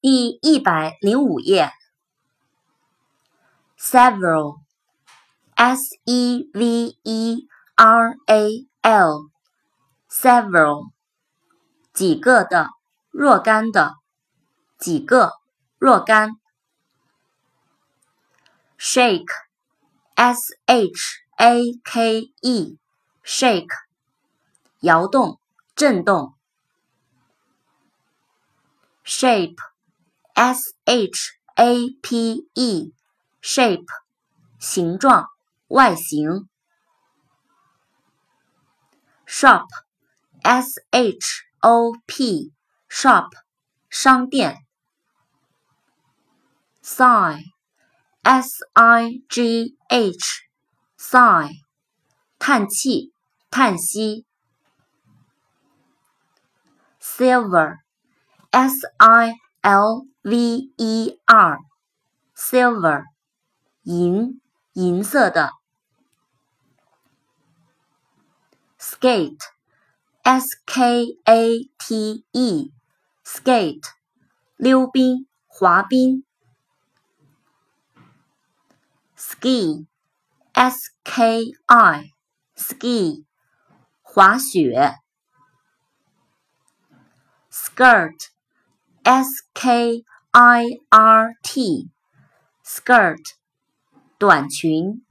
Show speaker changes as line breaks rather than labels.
第一百零五页。several，s e v e r a l，several，几个的，若干的，几个，若干。shake，s h a k e，shake，摇动，震动。shape S H A P E shape 形状外形 shop S H O P shop 商店 sigh S I G H sigh 叹气叹息 silver S I L V E R，silver，银，银色的。skate，S K A T E，skate，溜冰，滑冰。ski，S K I，ski，滑雪。skirt。 S K I R T skirt 短裙。